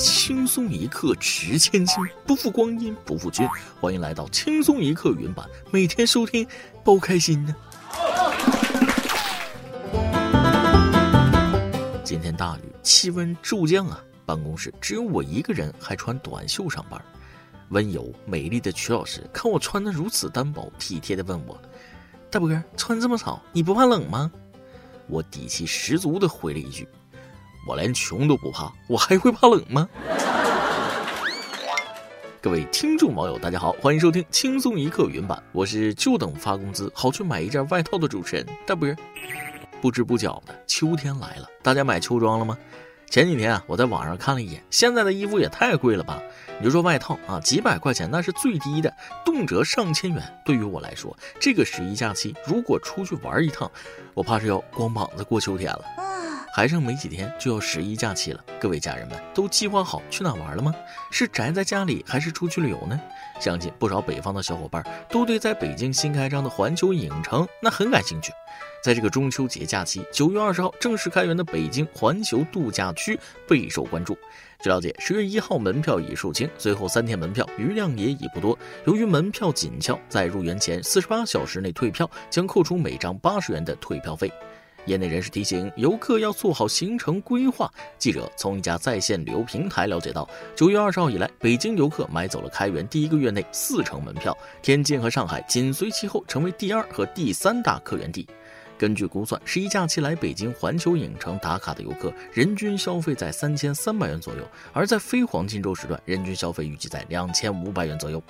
轻松一刻值千金，不负光阴不负君。欢迎来到轻松一刻云版，每天收听，包开心呢。今天大雨，气温骤降啊，办公室只有我一个人还穿短袖上班。温柔美丽的曲老师看我穿的如此单薄，体贴的问我：“大波穿这么少，你不怕冷吗？”我底气十足的回了一句。我连穷都不怕，我还会怕冷吗？各位听众网友，大家好，欢迎收听轻松一刻云版，我是就等发工资好去买一件外套的主持人大波。不知不觉的秋天来了，大家买秋装了吗？前几天啊，我在网上看了一眼，现在的衣服也太贵了吧？你就说外套啊，几百块钱那是最低的，动辄上千元。对于我来说，这个十一假期如果出去玩一趟，我怕是要光膀子过秋天了。还剩没几天就要十一假期了，各位家人们都计划好去哪玩了吗？是宅在家里还是出去旅游呢？相信不少北方的小伙伴都对在北京新开张的环球影城那很感兴趣。在这个中秋节假期，九月二十号正式开园的北京环球度假区备受关注。据了解，十月一号门票已售罄，随后三天门票余量也已不多。由于门票紧俏，在入园前四十八小时内退票将扣除每张八十元的退票费。业内人士提醒游客要做好行程规划。记者从一家在线旅游平台了解到，九月二十号以来，北京游客买走了开园第一个月内四成门票，天津和上海紧随其后，成为第二和第三大客源地。根据估算，十一假期来北京环球影城打卡的游客，人均消费在三千三百元左右；而在非黄金周时段，人均消费预计在两千五百元左右。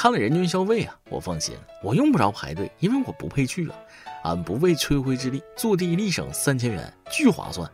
看了人均消费啊，我放心，我用不着排队，因为我不配去啊。俺不为吹灰之力，坐地立省三千元，巨划算。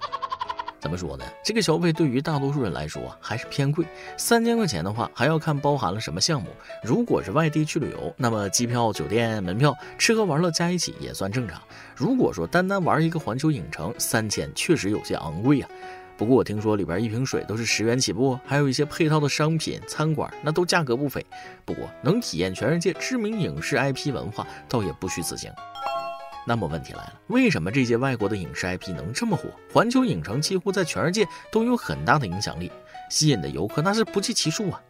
怎么说呢？这个消费对于大多数人来说还是偏贵。三千块钱的话，还要看包含了什么项目。如果是外地去旅游，那么机票、酒店、门票、吃喝玩乐加一起也算正常。如果说单单玩一个环球影城，三千确实有些昂贵啊。不过我听说里边一瓶水都是十元起步，还有一些配套的商品、餐馆，那都价格不菲。不过能体验全世界知名影视 IP 文化，倒也不虚此行。那么问题来了，为什么这些外国的影视 IP 能这么火？环球影城几乎在全世界都有很大的影响力，吸引的游客那是不计其数啊！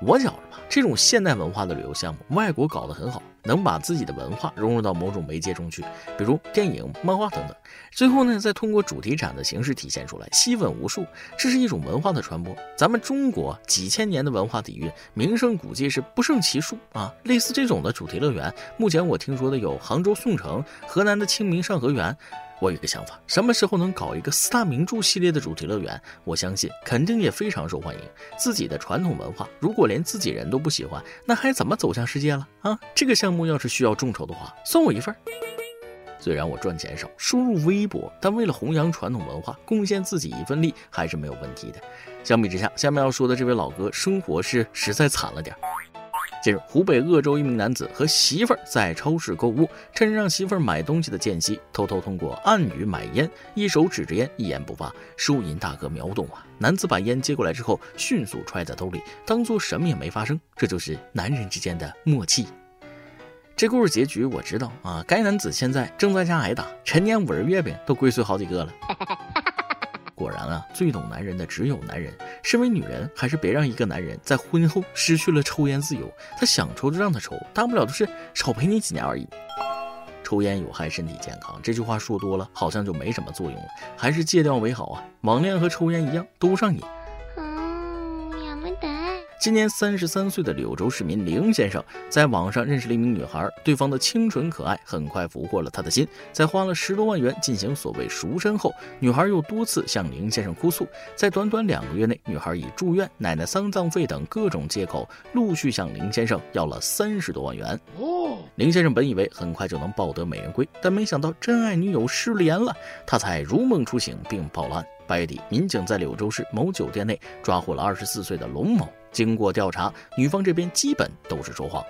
我觉着吧，这种现代文化的旅游项目，外国搞得很好。能把自己的文化融入到某种媒介中去，比如电影、漫画等等，最后呢，再通过主题展的形式体现出来，吸粉无数。这是一种文化的传播。咱们中国几千年的文化底蕴，名胜古迹是不胜其数啊。类似这种的主题乐园，目前我听说的有杭州宋城、河南的清明上河园。我有个想法，什么时候能搞一个四大名著系列的主题乐园？我相信肯定也非常受欢迎。自己的传统文化，如果连自己人都不喜欢，那还怎么走向世界了啊？这个项目要是需要众筹的话，算我一份。虽然我赚钱少，收入微薄，但为了弘扬传统文化，贡献自己一份力还是没有问题的。相比之下，下面要说的这位老哥，生活是实在惨了点儿。近日，湖北鄂州一名男子和媳妇儿在超市购物，趁让媳妇儿买东西的间隙，偷偷通过暗语买烟，一手指着烟，一言不发。收银大哥秒懂啊！男子把烟接过来之后，迅速揣在兜里，当做什么也没发生。这就是男人之间的默契。这故事结局我知道啊，该男子现在正在家挨打，陈年五仁月饼都龟碎好几个了。果然啊，最懂男人的只有男人。身为女人，还是别让一个男人在婚后失去了抽烟自由。他想抽就让他抽，大不了就是少陪你几年而已。抽烟有害身体健康，这句话说多了好像就没什么作用了，还是戒掉为好啊。网恋和抽烟一样，都上瘾。今年三十三岁的柳州市民林先生在网上认识了一名女孩，对方的清纯可爱很快俘获了他的心。在花了十多万元进行所谓赎身后，女孩又多次向林先生哭诉。在短短两个月内，女孩以住院、奶奶丧葬费等各种借口，陆续向林先生要了三十多万元。哦，林先生本以为很快就能抱得美人归，但没想到真爱女友失联了，他才如梦初醒并报了案。八月底，民警在柳州市某酒店内抓获了二十四岁的龙某。经过调查，女方这边基本都是说谎，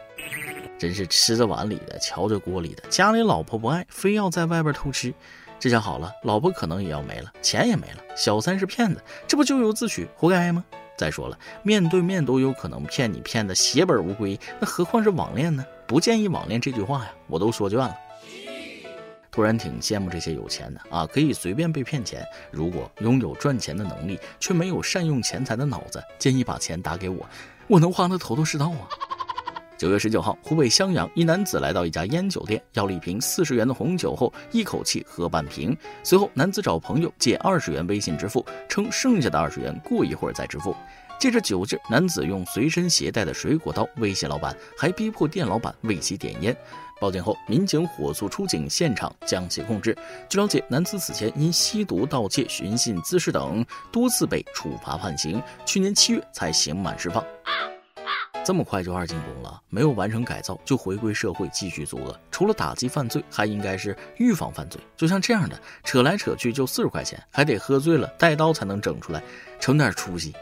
真是吃着碗里的，瞧着锅里的。家里老婆不爱，非要在外边偷吃，这下好了，老婆可能也要没了，钱也没了。小三是骗子，这不咎由自取，活该吗？再说了，面对面都有可能骗你骗的血本无归，那何况是网恋呢？不建议网恋这句话呀，我都说倦了。突然挺羡慕这些有钱的啊，可以随便被骗钱。如果拥有赚钱的能力，却没有善用钱财的脑子，建议把钱打给我，我能花得头头是道啊。九月十九号，湖北襄阳一男子来到一家烟酒店，要了一瓶四十元的红酒后，一口气喝半瓶。随后，男子找朋友借二十元微信支付，称剩下的二十元过一会儿再支付。借着酒劲，男子用随身携带的水果刀威胁老板，还逼迫店老板为其点烟。报警后，民警火速出警现场，将其控制。据了解，男子此前因吸毒、盗窃、寻衅滋事等多次被处罚判刑，去年七月才刑满释放。这么快就二进宫了，没有完成改造就回归社会继续作恶，除了打击犯罪，还应该是预防犯罪。就像这样的，扯来扯去就四十块钱，还得喝醉了带刀才能整出来，成点出息。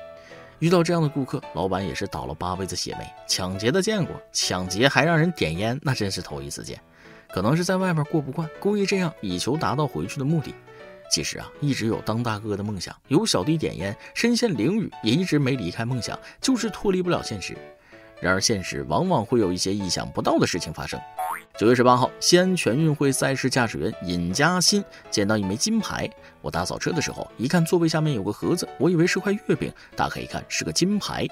遇到这样的顾客，老板也是倒了八辈子血霉。抢劫的见过，抢劫还让人点烟，那真是头一次见。可能是在外面过不惯，故意这样以求达到回去的目的。其实啊，一直有当大哥的梦想，有小弟点烟，身陷囹圄，也一直没离开梦想，就是脱离不了现实。然而，现实往往会有一些意想不到的事情发生。九月十八号，西安全运会赛事驾驶员尹佳欣捡到一枚金牌。我打扫车的时候，一看座位下面有个盒子，我以为是块月饼，打开一看是个金牌。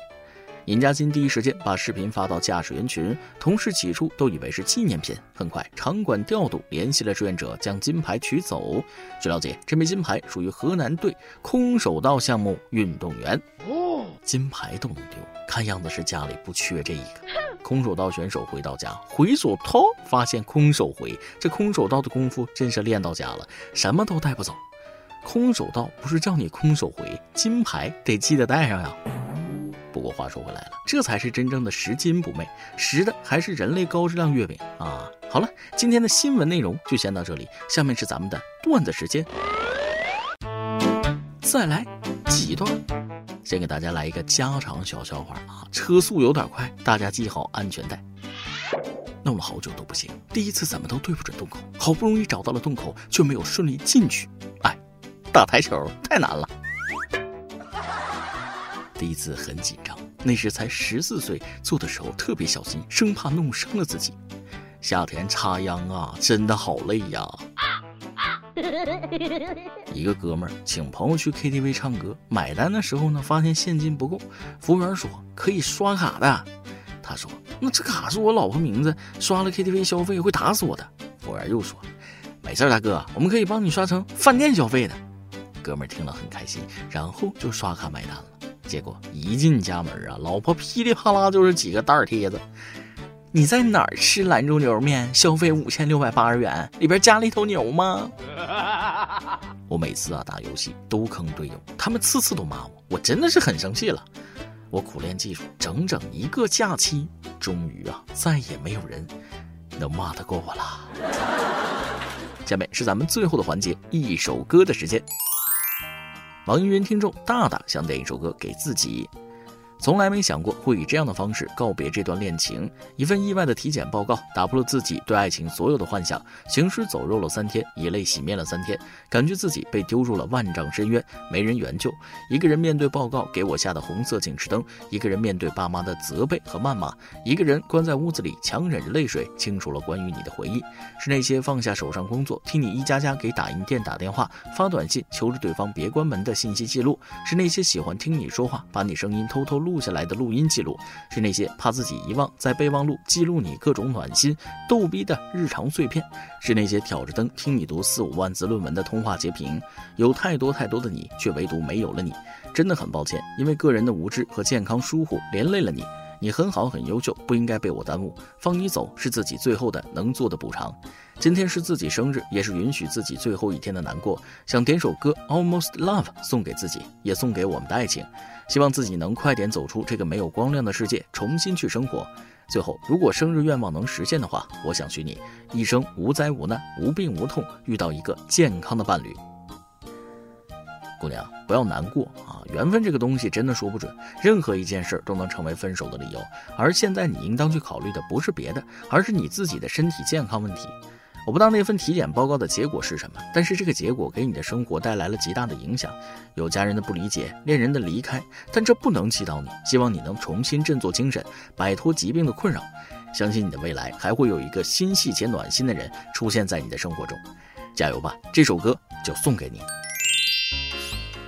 尹佳欣第一时间把视频发到驾驶员群，同事起初都以为是纪念品。很快，场馆调度联系了志愿者，将金牌取走。据了解，这枚金牌属于河南队空手道项目运动员。金牌都能丢，看样子是家里不缺这一个。空手道选手回到家，回手掏，发现空手回。这空手道的功夫真是练到家了，什么都带不走。空手道不是叫你空手回，金牌得记得带上呀。不过话说回来了，这才是真正的拾金不昧，拾的还是人类高质量月饼啊！好了，今天的新闻内容就先到这里，下面是咱们的段子时间，再来几段。先给大家来一个家常小笑话啊！车速有点快，大家系好安全带。弄了好久都不行，第一次怎么都对不准洞口，好不容易找到了洞口，却没有顺利进去。哎，打台球太难了。第一次很紧张，那时才十四岁，做的时候特别小心，生怕弄伤了自己。夏天插秧啊，真的好累呀。一个哥们儿请朋友去 KTV 唱歌，买单的时候呢，发现现金不够，服务员说可以刷卡的。他说：“那这卡是我老婆名字，刷了 KTV 消费会打死我的。”服务员又说：“没事，大哥，我们可以帮你刷成饭店消费的。”哥们儿听了很开心，然后就刷卡买单了。结果一进家门啊，老婆噼里啪啦就是几个大贴子。你在哪儿吃兰州牛肉面？消费五千六百八十元，里边加了一头牛吗？我每次啊打游戏都坑队友，他们次次都骂我，我真的是很生气了。我苦练技术整整一个假期，终于啊再也没有人能骂得过我了。下面是咱们最后的环节，一首歌的时间。网易云听众大大想点一首歌给自己。从来没想过会以这样的方式告别这段恋情。一份意外的体检报告打破了自己对爱情所有的幻想。行尸走肉了三天，以泪洗面了三天，感觉自己被丢入了万丈深渊，没人援救。一个人面对报告给我下的红色警示灯，一个人面对爸妈的责备和谩骂，一个人关在屋子里强忍着泪水清除了关于你的回忆。是那些放下手上工作，替你一家家给打印店打电话、发短信求着对方别关门的信息记录。是那些喜欢听你说话，把你声音偷偷录。录下来的录音记录，是那些怕自己遗忘在备忘录记录你各种暖心逗逼的日常碎片，是那些挑着灯听你读四五万字论文的通话截屏。有太多太多的你，却唯独没有了你，真的很抱歉，因为个人的无知和健康疏忽连累了你。你很好很优秀，不应该被我耽误。放你走是自己最后的能做的补偿。今天是自己生日，也是允许自己最后一天的难过。想点首歌《Almost Love》送给自己，也送给我们的爱情。希望自己能快点走出这个没有光亮的世界，重新去生活。最后，如果生日愿望能实现的话，我想许你一生无灾无难、无病无痛，遇到一个健康的伴侣。姑娘，不要难过啊！缘分这个东西真的说不准，任何一件事儿都能成为分手的理由。而现在你应当去考虑的不是别的，而是你自己的身体健康问题。我不知道那份体检报告的结果是什么，但是这个结果给你的生活带来了极大的影响，有家人的不理解，恋人的离开，但这不能击倒你。希望你能重新振作精神，摆脱疾病的困扰。相信你的未来还会有一个心细且暖心的人出现在你的生活中。加油吧！这首歌就送给你。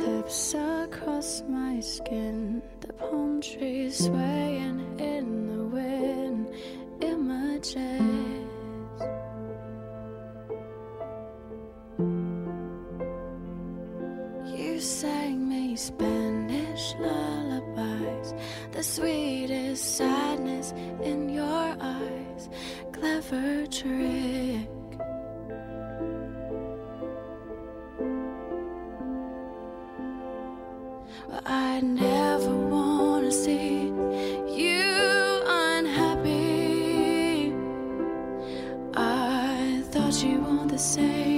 Across my skin. The palm trees swaying I never wanna see you unhappy. I thought you want the same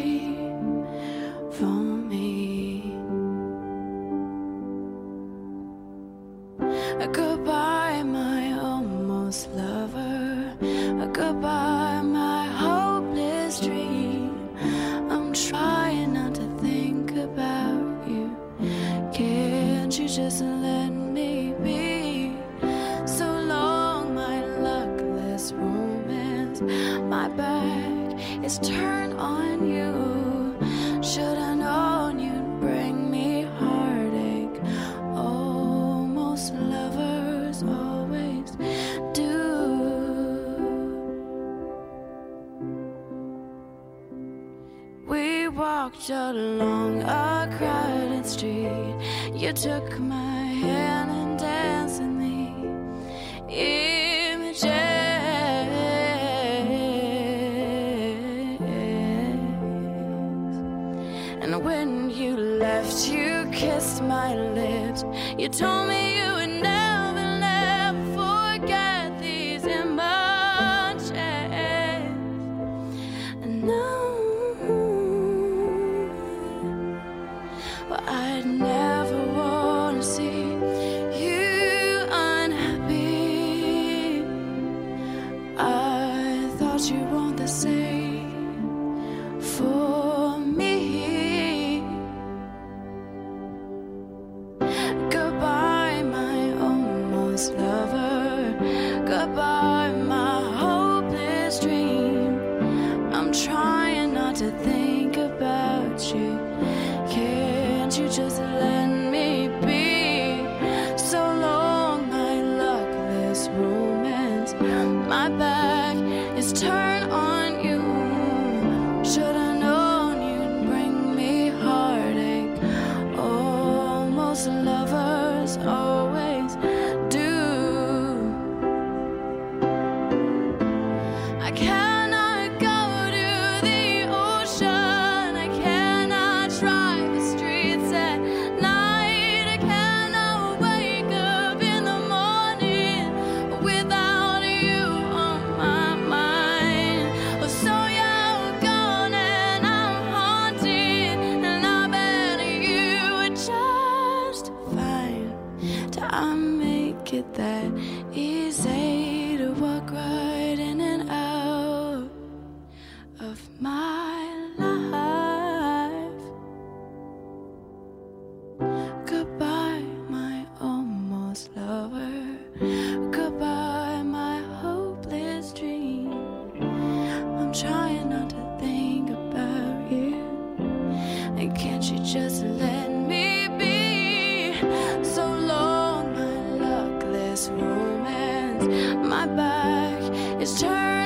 is on you. Should known you'd bring me heartache. Lovers always do. We walked along a crowded street. You took my hand kissed my lips. You told me I make it that easy to walk right in and out of my life. Goodbye, my almost lover. Goodbye, my hopeless dream. I'm trying not to think about you. And can't you just let me romance. My back is turned